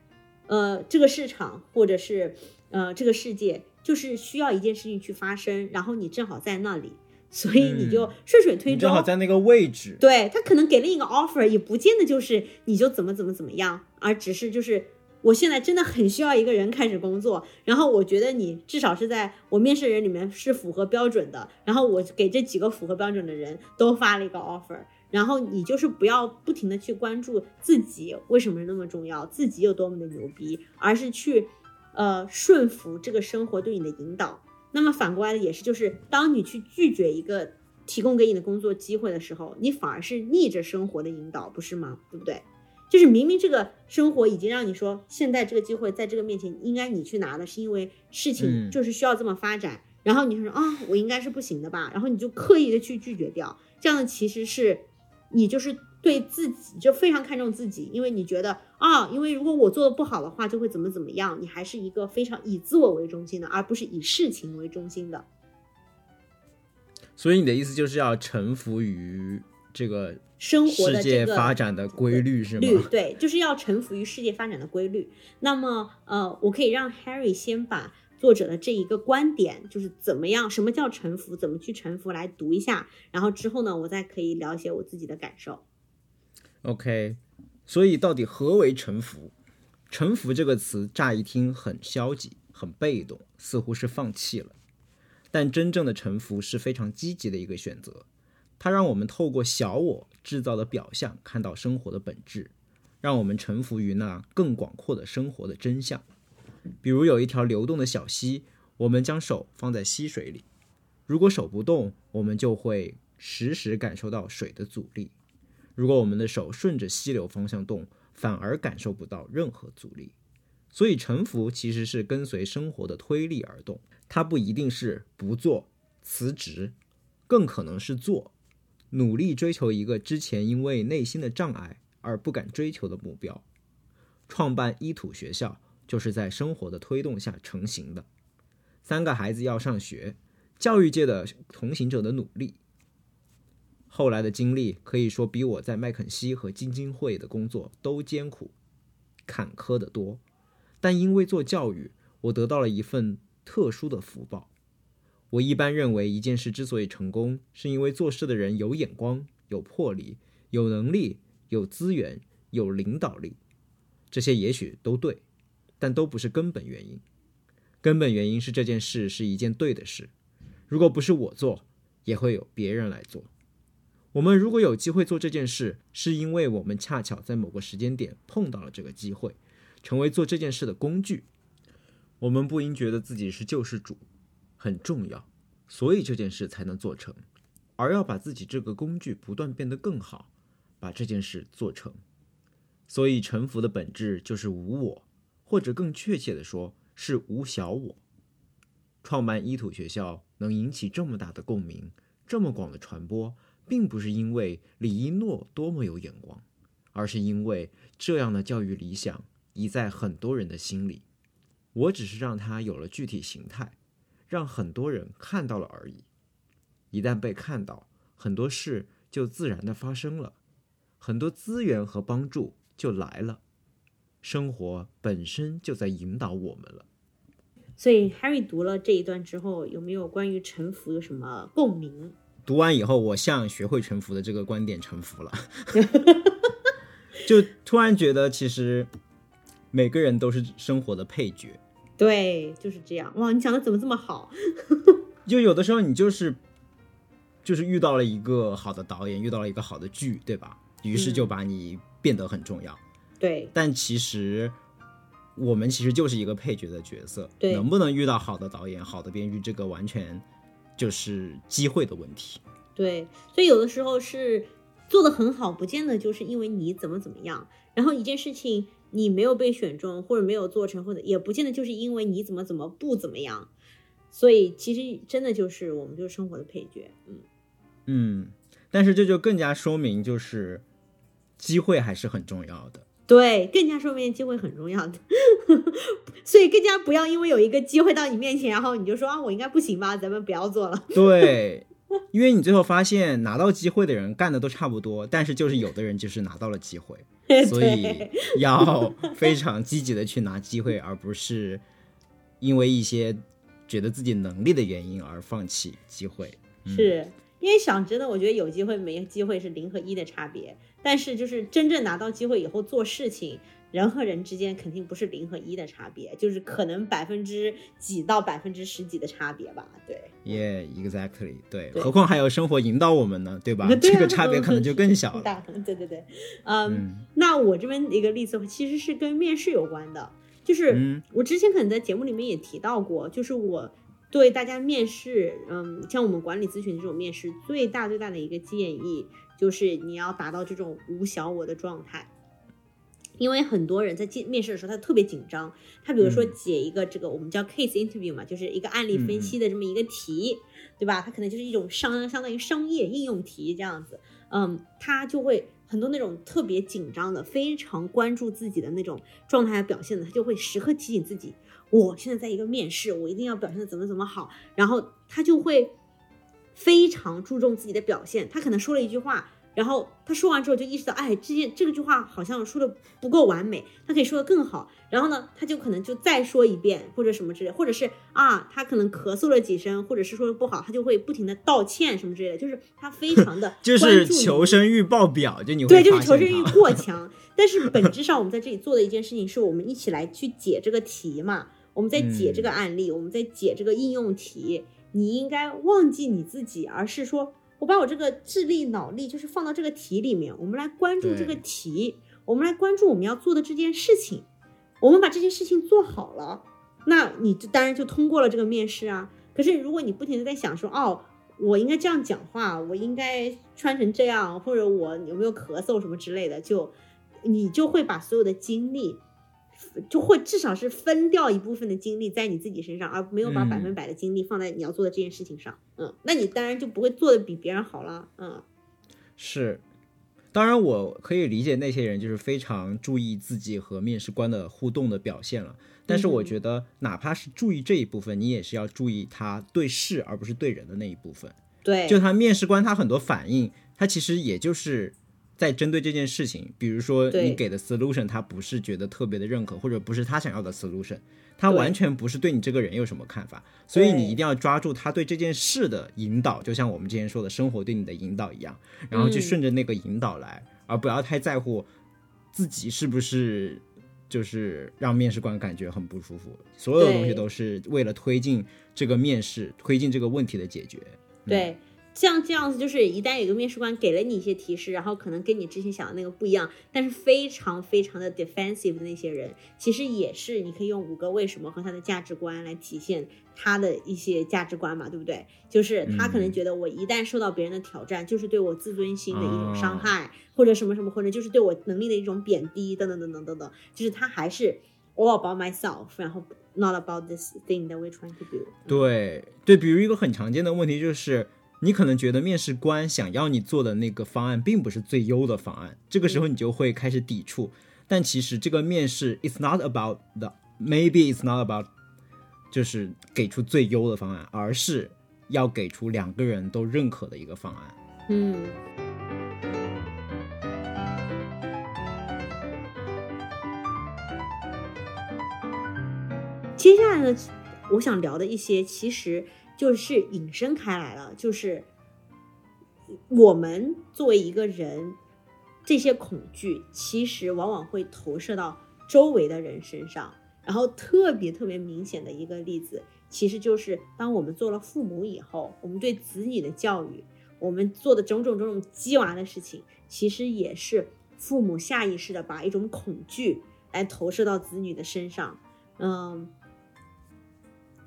Speaker 1: 呃，这个市场或者是呃这个世界就是需要一件事情去发生，然后你正好在那里。所以你就顺水推舟，
Speaker 2: 正好在那个位置。
Speaker 1: 对他可能给了一个 offer，也不见得就是你就怎么怎么怎么样，而只是就是我现在真的很需要一个人开始工作，然后我觉得你至少是在我面试人里面是符合标准的，然后我给这几个符合标准的人都发了一个 offer，然后你就是不要不停的去关注自己为什么那么重要，自己有多么的牛逼，而是去呃顺服这个生活对你的引导。那么反过来的也是，就是当你去拒绝一个提供给你的工作机会的时候，你反而是逆着生活的引导，不是吗？对不对？就是明明这个生活已经让你说，现在这个机会在这个面前应该你去拿的，是因为事情就是需要这么发展，然后你说啊，我应该是不行的吧，然后你就刻意的去拒绝掉，这样的其实是你就是。对自己就非常看重自己，因为你觉得啊，因为如果我做的不好的话，就会怎么怎么样。你还是一个非常以自我为中心的，而不是以事情为中心的。
Speaker 2: 所以你的意思就是要臣服于这个
Speaker 1: 生活的
Speaker 2: 世界发展的规律，是吗？
Speaker 1: 对，就是要臣服于世界发展的规律。那么，呃，我可以让 Harry 先把作者的这一个观点，就是怎么样，什么叫臣服，怎么去臣服，来读一下。然后之后呢，我再可以了解我自己的感受。
Speaker 2: OK，所以到底何为臣服？臣服这个词乍一听很消极、很被动，似乎是放弃了。但真正的臣服是非常积极的一个选择，它让我们透过小我制造的表象看到生活的本质，让我们臣服于那更广阔的生活的真相。比如有一条流动的小溪，我们将手放在溪水里，如果手不动，我们就会时时感受到水的阻力。如果我们的手顺着溪流方向动，反而感受不到任何阻力。所以臣服其实是跟随生活的推力而动，它不一定是不做、辞职，更可能是做，努力追求一个之前因为内心的障碍而不敢追求的目标。创办伊土学校就是在生活的推动下成型的。三个孩子要上学，教育界的同行者的努力。后来的经历可以说比我在麦肯锡和基金会的工作都艰苦、坎坷得多。但因为做教育，我得到了一份特殊的福报。我一般认为，一件事之所以成功，是因为做事的人有眼光、有魄力、有能力、有资源、有领导力。这些也许都对，但都不是根本原因。根本原因是这件事是一件对的事。如果不是我做，也会有别人来做。我们如果有机会做这件事，是因为我们恰巧在某个时间点碰到了这个机会，成为做这件事的工具。我们不应觉得自己是救世主。很重要，所以这件事才能做成，而要把自己这个工具不断变得更好，把这件事做成。所以臣服的本质就是无我，或者更确切的说是无小我。创办伊土学校能引起这么大的共鸣，这么广的传播，并不是因为李一诺多么有眼光，而是因为这样的教育理想已在很多人的心里。我只是让它有了具体形态。让很多人看到了而已。一旦被看到，很多事就自然的发生了，很多资源和帮助就来了。生活本身就在引导我们了。
Speaker 1: 所以，Harry 读了这一段之后，有没有关于臣服有什么共鸣？
Speaker 2: 读完以后，我向学会臣服的这个观点臣服了。(laughs) 就突然觉得，其实每个人都是生活的配角。
Speaker 1: 对，就是这样。哇，你讲的怎么这么好？(laughs)
Speaker 2: 就有的时候你就是，就是遇到了一个好的导演，遇到了一个好的剧，对吧？于是就把你变得很重要。
Speaker 1: 对。
Speaker 2: 但其实我们其实就是一个配角的角色。
Speaker 1: 对。
Speaker 2: 能不能遇到好的导演、好的编剧，这个完全就是机会的问题。
Speaker 1: 对。所以有的时候是做的很好，不见得就是因为你怎么怎么样。然后一件事情。你没有被选中，或者没有做成，或者也不见得就是因为你怎么怎么不怎么样，所以其实真的就是我们就是生活的配角，嗯。
Speaker 2: 嗯，但是这就更加说明就是机会还是很重要的，
Speaker 1: 对，更加说明机会很重要的，(laughs) 所以更加不要因为有一个机会到你面前，然后你就说啊我应该不行吧，咱们不要做了，
Speaker 2: 对。因为你最后发现拿到机会的人干的都差不多，但是就是有的人就是拿到了机会，(laughs) 所以要非常积极的去拿机会，而不是因为一些觉得自己能力的原因而放弃机会。
Speaker 1: 是因为想真的，我觉得有机会没机会是零和一的差别，但是就是真正拿到机会以后做事情。人和人之间肯定不是零和一的差别，就是可能百分之几到百分之十几的差别吧。对
Speaker 2: ，Yeah, exactly. 对，何况还有生活引导我们呢，对吧？这个差别可能就更小 (laughs) 了。
Speaker 1: 对对对，嗯，那我这边一个例子其实是跟面试有关的，就是我之前可能在节目里面也提到过，就是我对大家面试，嗯，像我们管理咨询这种面试，最大最大的一个建议就是你要达到这种无小我的状态。因为很多人在进面试的时候，他特别紧张。他比如说解一个这个我们叫 case interview 嘛，就是一个案例分析的这么一个题，对吧？他可能就是一种商相当于商业应用题这样子。嗯，他就会很多那种特别紧张的、非常关注自己的那种状态表现的，他就会时刻提醒自己：我现在在一个面试，我一定要表现的怎么怎么好。然后他就会非常注重自己的表现。他可能说了一句话。然后他说完之后就意识到，哎，这件这个句话好像说的不够完美，他可以说的更好。然后呢，他就可能就再说一遍或者什么之类，或者是啊，他可能咳嗽了几声，或者是说的不好，他就会不停的道歉什么之类的。就是他非常的 (laughs)
Speaker 2: 就是求生欲爆表，就你
Speaker 1: 对，就是求生欲过强。但是本质上，我们在这里做的一件事情，是我们一起来去解这个题嘛。我们在解这个案例，我们在解这个应用题。你应该忘记你自己，而是说。我把我这个智力、脑力，就是放到这个题里面，我们来关注这个题，我们来关注我们要做的这件事情。我们把这件事情做好了，那你就当然就通过了这个面试啊。可是如果你不停的在想说，哦，我应该这样讲话，我应该穿成这样，或者我有没有咳嗽什么之类的，就你就会把所有的精力。就会至少是分掉一部分的精力在你自己身上，而没有把百分百的精力放在你要做的这件事情上。嗯，那你当然就不会做的比别人好了。嗯，
Speaker 2: 是，当然我可以理解那些人就是非常注意自己和面试官的互动的表现了。但是我觉得，哪怕是注意这一部分，你也是要注意他对事而不是对人的那一部分。
Speaker 1: 对，
Speaker 2: 就他面试官他很多反应。他其实也就是在针对这件事情，比如说你给的 solution，他不是觉得特别的认可，或者不是他想要的 solution，他完全不是对你这个人有什么看法，所以你一定要抓住他对这件事的引导，就像我们之前说的生活对你的引导一样，然后去
Speaker 1: 嗯
Speaker 2: 顺着那个引导来，而不要太在乎自己是不是。就是让面试官感觉很不舒服，所有的东西都是为了推进这个面试，推进这个问题的解决。
Speaker 1: 对，像这样子，就是一旦有个面试官给了你一些提示，然后可能跟你之前想的那个不一样，但是非常非常的 defensive 的那些人，其实也是你可以用五个为什么和他的价值观来体现他的一些价值观嘛，对不对？就是他可能觉得我一旦受到别人的挑战，就是对我自尊心的一种伤害，或者什么什么，或者就是对我能力的一种贬低，等等等等等等，就是他还是 all about myself，然后 not about this thing that we're trying to do。
Speaker 2: 对对，比如一个很常见的问题就是，你可能觉得面试官想要你做的那个方案并不是最优的方案，这个时候你就会开始抵触。但其实这个面试，it's not about the maybe it's not about 就是给出最优的方案，而是要给出两个人都认可的一个方案。
Speaker 1: 嗯。接下来呢，我想聊的一些，其实就是引申开来了，就是我们作为一个人，这些恐惧其实往往会投射到周围的人身上。然后特别特别明显的一个例子，其实就是当我们做了父母以后，我们对子女的教育，我们做的种种种种鸡娃的事情，其实也是父母下意识的把一种恐惧来投射到子女的身上，嗯，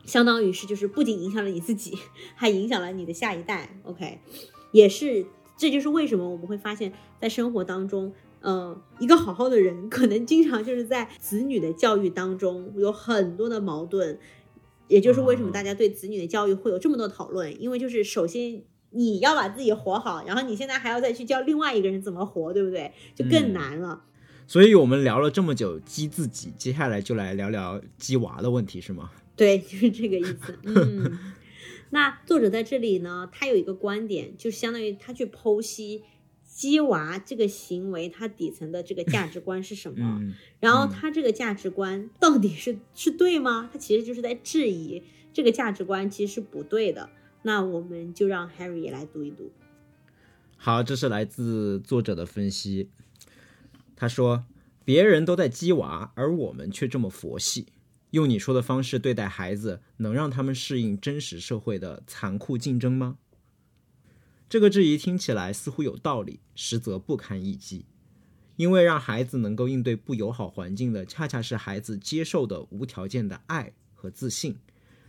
Speaker 1: 相当于是就是不仅影响了你自己，还影响了你的下一代。OK，也是，这就是为什么我们会发现，在生活当中。嗯，一个好好的人，可能经常就是在子女的教育当中有很多的矛盾，也就是为什么大家对子女的教育会有这么多讨论。因为就是首先你要把自己活好，然后你现在还要再去教另外一个人怎么活，对不对？就更难了。
Speaker 2: 所以我们聊了这么久激自己，接下来就来聊聊鸡娃的问题，是吗？
Speaker 1: 对，就是这个意思。嗯，(laughs) 那作者在这里呢，他有一个观点，就相当于他去剖析。鸡娃这个行为，它底层的这个价值观是什么？
Speaker 2: 嗯、
Speaker 1: 然后他这个价值观到底是是对吗？他其实就是在质疑这个价值观其实是不对的。那我们就让 Harry 也来读一读。
Speaker 2: 好，这是来自作者的分析。他说：“别人都在鸡娃，而我们却这么佛系，用你说的方式对待孩子，能让他们适应真实社会的残酷竞争吗？”这个质疑听起来似乎有道理，实则不堪一击。因为让孩子能够应对不友好环境的，恰恰是孩子接受的无条件的爱和自信。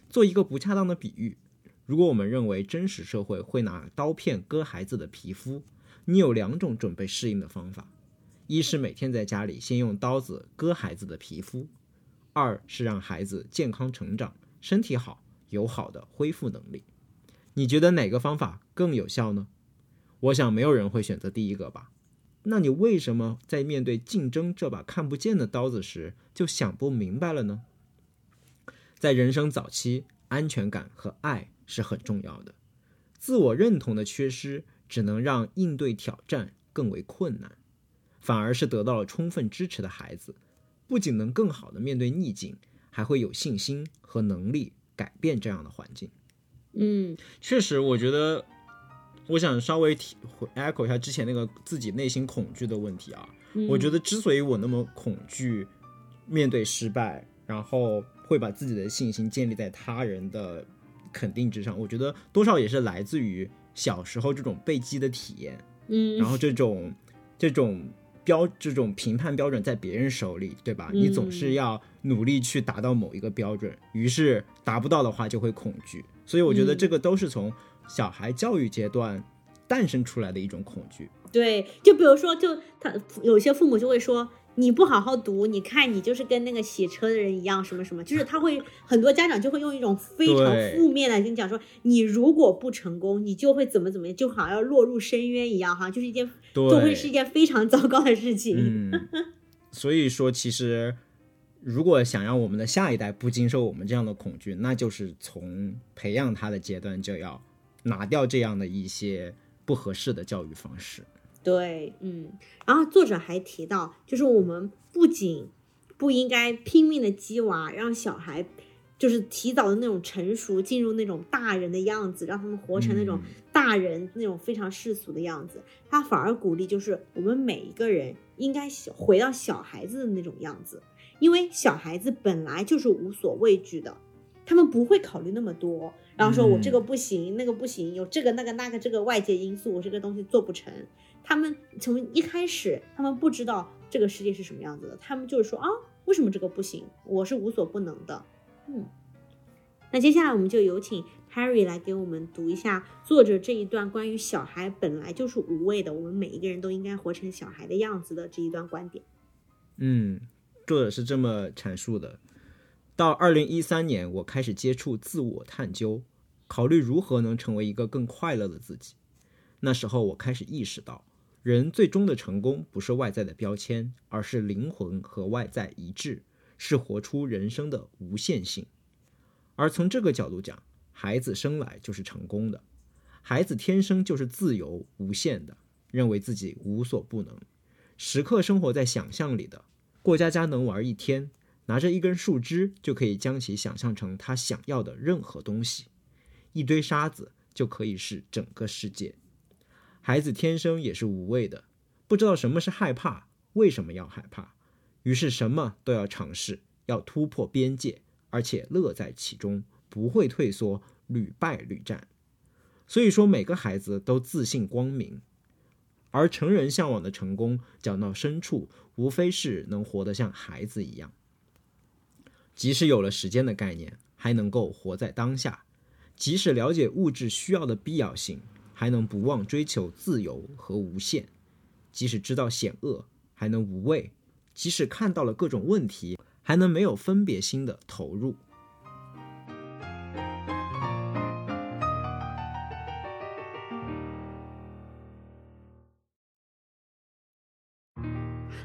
Speaker 2: 做一个不恰当的比喻，如果我们认为真实社会会拿刀片割孩子的皮肤，你有两种准备适应的方法：一是每天在家里先用刀子割孩子的皮肤；二是让孩子健康成长，身体好，有好的恢复能力。你觉得哪个方法更有效呢？我想没有人会选择第一个吧。那你为什么在面对竞争这把看不见的刀子时就想不明白了呢？在人生早期，安全感和爱是很重要的。自我认同的缺失只能让应对挑战更为困难，反而是得到了充分支持的孩子，不仅能更好的面对逆境，还会有信心和能力改变这样的环境。
Speaker 1: 嗯，
Speaker 2: 确实，我觉得，我想稍微提 echo 一下之前那个自己内心恐惧的问题啊。
Speaker 1: 嗯
Speaker 2: 我觉得之所以我那么恐惧面对失败，然后会把自己的信心建立在他人的肯定之上，我觉得多少也是来自于小时候这种被击的体验，
Speaker 1: 嗯，
Speaker 2: 然后这种这种标这种评判标准在别人手里，对吧？你总是要努力去达到某一个标准，于是达不到的话就会恐惧。所以我觉得这个都是从小孩教育阶段诞生出来的一种恐惧。
Speaker 1: 对，就比如说，就他有些父母就会说，你不好好读，你看你就是跟那个洗车的人一样，什么什么，就是他会很多家长就会用一种非常负面的跟你讲说，你如果不成功，你就会怎么怎么样，就好像要落入深渊一样，哈，就是一件
Speaker 2: 对，
Speaker 1: 就会是一件非常糟糕的事情。
Speaker 2: 嗯，(laughs) 所以说其实。如果想让我们的下一代不经受我们这样的恐惧，那就是从培养他的阶段就要拿掉这样的一些不合适的教育方式。
Speaker 1: 对，嗯，然后作者还提到，就是我们不仅不应该拼命的激娃，让小孩就是提早的那种成熟，进入那种大人的样子，让他们活成那种大人那种非常世俗的样子。他反而鼓励，就是我们每一个人应该回到小孩子的那种样子，因为小孩子本来就是无所畏惧的，他们不会考虑那么多，然后说我这个不行，那个不行，有这个那个那个这个外界因素，我这个东西做不成。他们从一开始，他们不知道这个世界是什么样子的，他们就是说啊，为什么这个不行？我是无所不能的。嗯，那接下来我们就有请 Harry 来给我们读一下作者这一段关于小孩本来就是无畏的，我们每一个人都应该活成小孩的样子的这一段观点。
Speaker 2: 嗯，作者是这么阐述的：到二零一三年，我开始接触自我探究，考虑如何能成为一个更快乐的自己。那时候，我开始意识到。人最终的成功不是外在的标签，而是灵魂和外在一致，是活出人生的无限性。而从这个角度讲，孩子生来就是成功的，孩子天生就是自由无限的，认为自己无所不能，时刻生活在想象里的。过家家能玩一天，拿着一根树枝就可以将其想象成他想要的任何东西，一堆沙子就可以是整个世界。孩子天生也是无畏的，不知道什么是害怕，为什么要害怕，于是什么都要尝试，要突破边界，而且乐在其中，不会退缩，屡败屡战。所以说，每个孩子都自信光明，而成人向往的成功，讲到深处，无非是能活得像孩子一样，即使有了时间的概念，还能够活在当下，即使了解物质需要的必要性。还能不忘追求自由和无限，即使知道险恶，还能无畏；即使看到了各种问题，还能没有分别心的投入。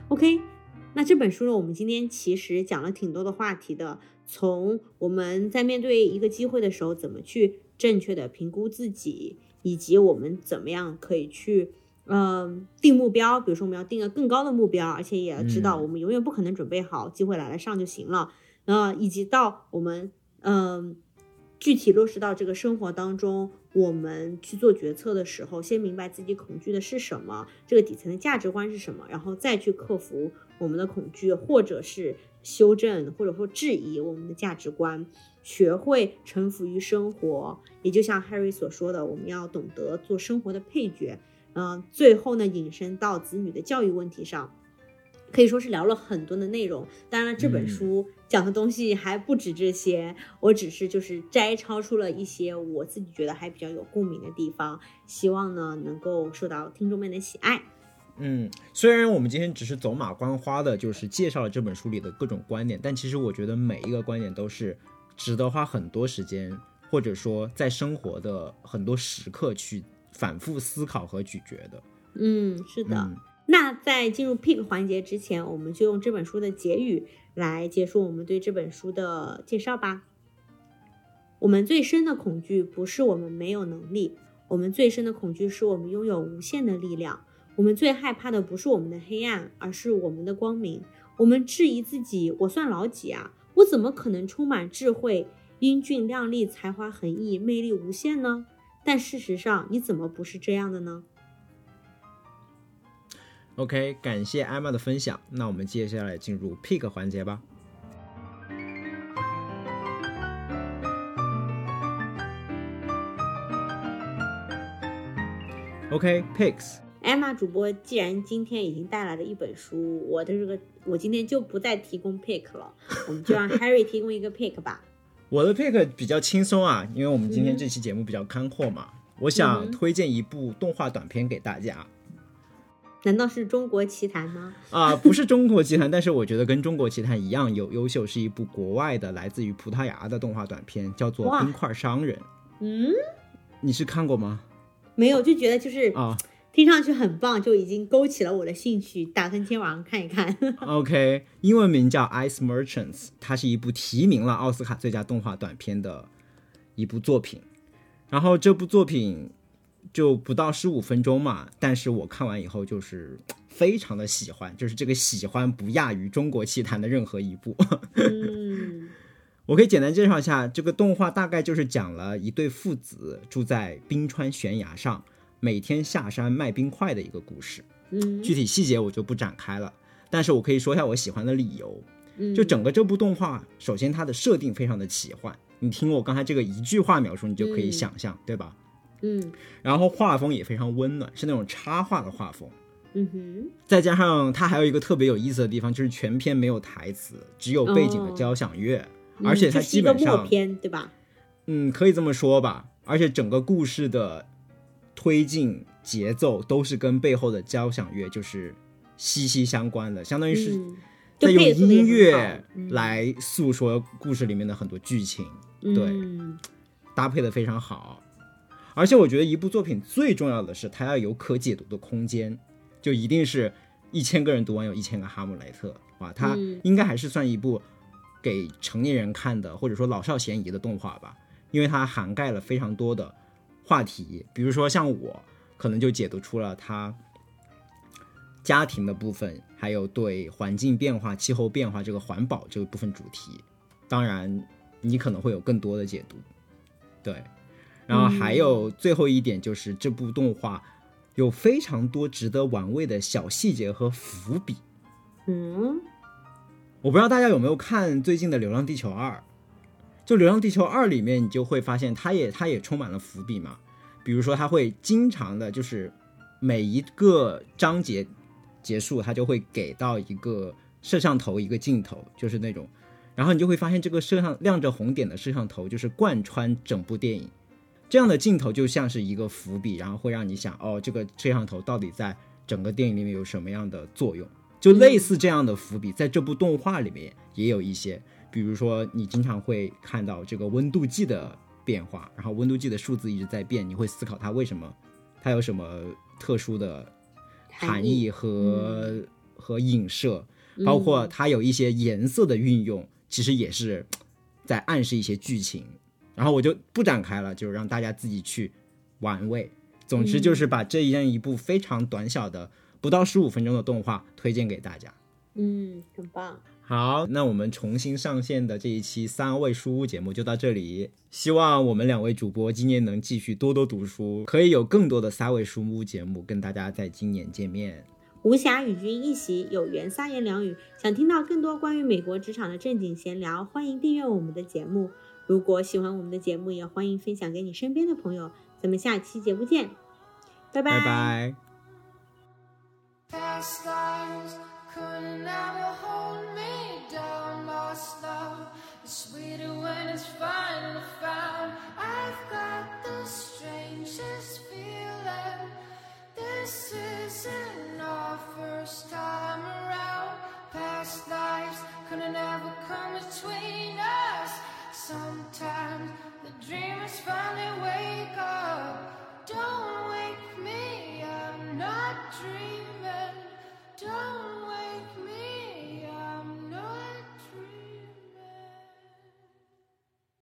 Speaker 1: OK，那这本书呢？我们今天其实讲了挺多的话题的，从我们在面对一个机会的时候，怎么去正确的评估自己。以及我们怎么样可以去，嗯，定目标？比如说，我们要定个更高的目标，而且也要知道，我们永远不可能准备好，机会来了上就行了。呃，以及到我们，嗯，具体落实到这个生活当中，我们去做决策的时候，先明白自己恐惧的是什么，这个底层的价值观是什么，然后再去克服我们的恐惧，或者是修正，或者说质疑我们的价值观。学会臣服于生活，也就像 Harry 所说的，我们要懂得做生活的配角。嗯，最后呢，引申到子女的教育问题上，可以说是聊了很多的内容。当然了，这本书讲的东西还不止这些，我只是就是摘抄出了一些我自己觉得还比较有共鸣的地方，希望呢能够受到听众们的喜爱。
Speaker 2: 嗯，虽然我们今天只是走马观花的，就是介绍了这本书里的各种观点，但其实我觉得每一个观点都是。值得花很多时间，或者说在生活的很多时刻去反复思考和咀嚼的。
Speaker 1: 嗯，是的。那在进入 pick 环节之前，我们就用这本书的结语来结束我们对这本书的介绍吧。我们最深的恐惧不是我们没有能力，我们最深的恐惧是我们拥有无限的力量。我们最害怕的不是我们的黑暗，而是我们的光明。我们质疑自己：我算老几啊？我怎么可能充满智慧、英俊靓丽、才华横溢、魅力无限呢？但事实上，你怎么不是这样的呢
Speaker 2: ？OK，感谢艾玛的分享。那我们接下来进入 Pick 环节吧。OK，Picks。
Speaker 1: 艾玛主播，既然今天已经带来了一本书，我的这个我今天就不再提供 pick 了，我们就让 Harry 提供一个 pick 吧。(laughs)
Speaker 2: 我的 pick 比较轻松啊，因为我们今天这期节目比较干货嘛，我想推荐一部动画短片给大家。
Speaker 1: 难道是中国奇谭吗？(laughs)
Speaker 2: 啊，不是中国奇谭，但是我觉得跟中国奇谭一样有优秀，是一部国外的来自于葡萄牙的动画短片，叫做《冰块商人》。
Speaker 1: 嗯，
Speaker 2: 你是看过吗？
Speaker 1: 没有，就觉得就是
Speaker 2: 啊。
Speaker 1: 听上去很棒，就已经勾起了我的兴趣，打算今天晚上看一看。(laughs) (laughs)
Speaker 2: OK，英文名叫《Ice Merchants》，它是一部提名了奥斯卡最佳动画短片的一部作品。然后这部作品就不到十五分钟嘛，但是我看完以后就是非常的喜欢，就是这个喜欢不亚于中国奇谭的任何一部。
Speaker 1: 嗯 (laughs)
Speaker 2: 我可以简单介绍一下，这个动画大概就是讲了一对父子住在冰川悬崖上，每天下山卖冰块的一个故事。
Speaker 1: 嗯，
Speaker 2: 具体细节我就不展开了，但是我可以说一下我喜欢的理由。
Speaker 1: 嗯
Speaker 2: 就整个这部动画，首先它的设定非常的奇幻，你听我刚才这个一句话描述，你就可以
Speaker 1: 嗯
Speaker 2: 想象，对吧？
Speaker 1: 嗯
Speaker 2: 然后画风也非常温暖，是那种插画的画风。
Speaker 1: 嗯哼
Speaker 2: 再加上它还有一个特别有意思的地方，就是全片没有台词，只有背景的交响乐，
Speaker 1: 嗯
Speaker 2: 而且它基本上
Speaker 1: 默片对吧？
Speaker 2: 嗯，可以这么说吧。而且整个故事的推进节奏都是跟背后的交响乐就是息息相关的，相当于是
Speaker 1: 嗯
Speaker 2: 在用音乐来诉说故事里面的很多剧情，对
Speaker 1: 嗯
Speaker 2: 搭配的非常好。而且我觉得一部作品最重要的是它要有可解读的空间，就一定是一千个人读完有一千个哈姆雷特，哇，它
Speaker 1: 嗯
Speaker 2: 应该还是算一部给成年人看的，或者说老少咸宜的动画吧，因为它涵盖了非常多的话题，比如说像我可能就解读出了他家庭的部分，还有对环境变化、气候变化这个环保这个部分主题。当然，你可能会有更多的解读，对。然后还有最后一点就是这部动画有非常多值得玩味的小细节和伏笔。
Speaker 1: 嗯
Speaker 2: 我不知道大家有没有看最近的《流浪地球二》，就《流浪地球二》里面，你就会发现它也它也充满了伏笔嘛。比如说，它会经常的，就是每一个章节结束，它就会给到一个摄像头一个镜头，就是那种，然后你就会发现这个摄像亮着红点的摄像头就是贯穿整部电影。这样的镜头就像是一个伏笔，然后会让你想，哦，这个摄像头到底在整个电影里面有什么样的作用？就类似这样的伏笔，在这部动画里面也有一些，比如说你经常会看到这个温度计的变化，然后温度计的数字一直在变，你会思考它为什么，它有什么特殊的含义和、和影射，包括它有一些颜色的运用，其实也是在暗示一些剧情。然后我就不展开了，就是让大家自己去玩味。总之就是把这样一部非常短小的。不到十五分钟的动画推荐给大家。
Speaker 1: 嗯，很棒。
Speaker 2: 好，那我们重新上线的这一期三位书屋节目就到这里。希望我们两位主播今年能继续多多读书，可以有更多的三位书屋节目跟大家在今年见面。
Speaker 1: 无暇与君一席，有缘三言两语。想听到更多关于美国职场的正经闲聊，欢迎订阅我们的节目。如果喜欢我们的节目，也欢迎分享给你身边的朋友。咱们下期节目见，拜
Speaker 2: 拜拜。
Speaker 3: Sweeter when it's finally found. I've got the strangest feeling. This isn't our first time around.
Speaker 4: Past lives could have never come between us. Sometimes the dreamers finally wake up. Don't wake me, I'm not dreaming. Don't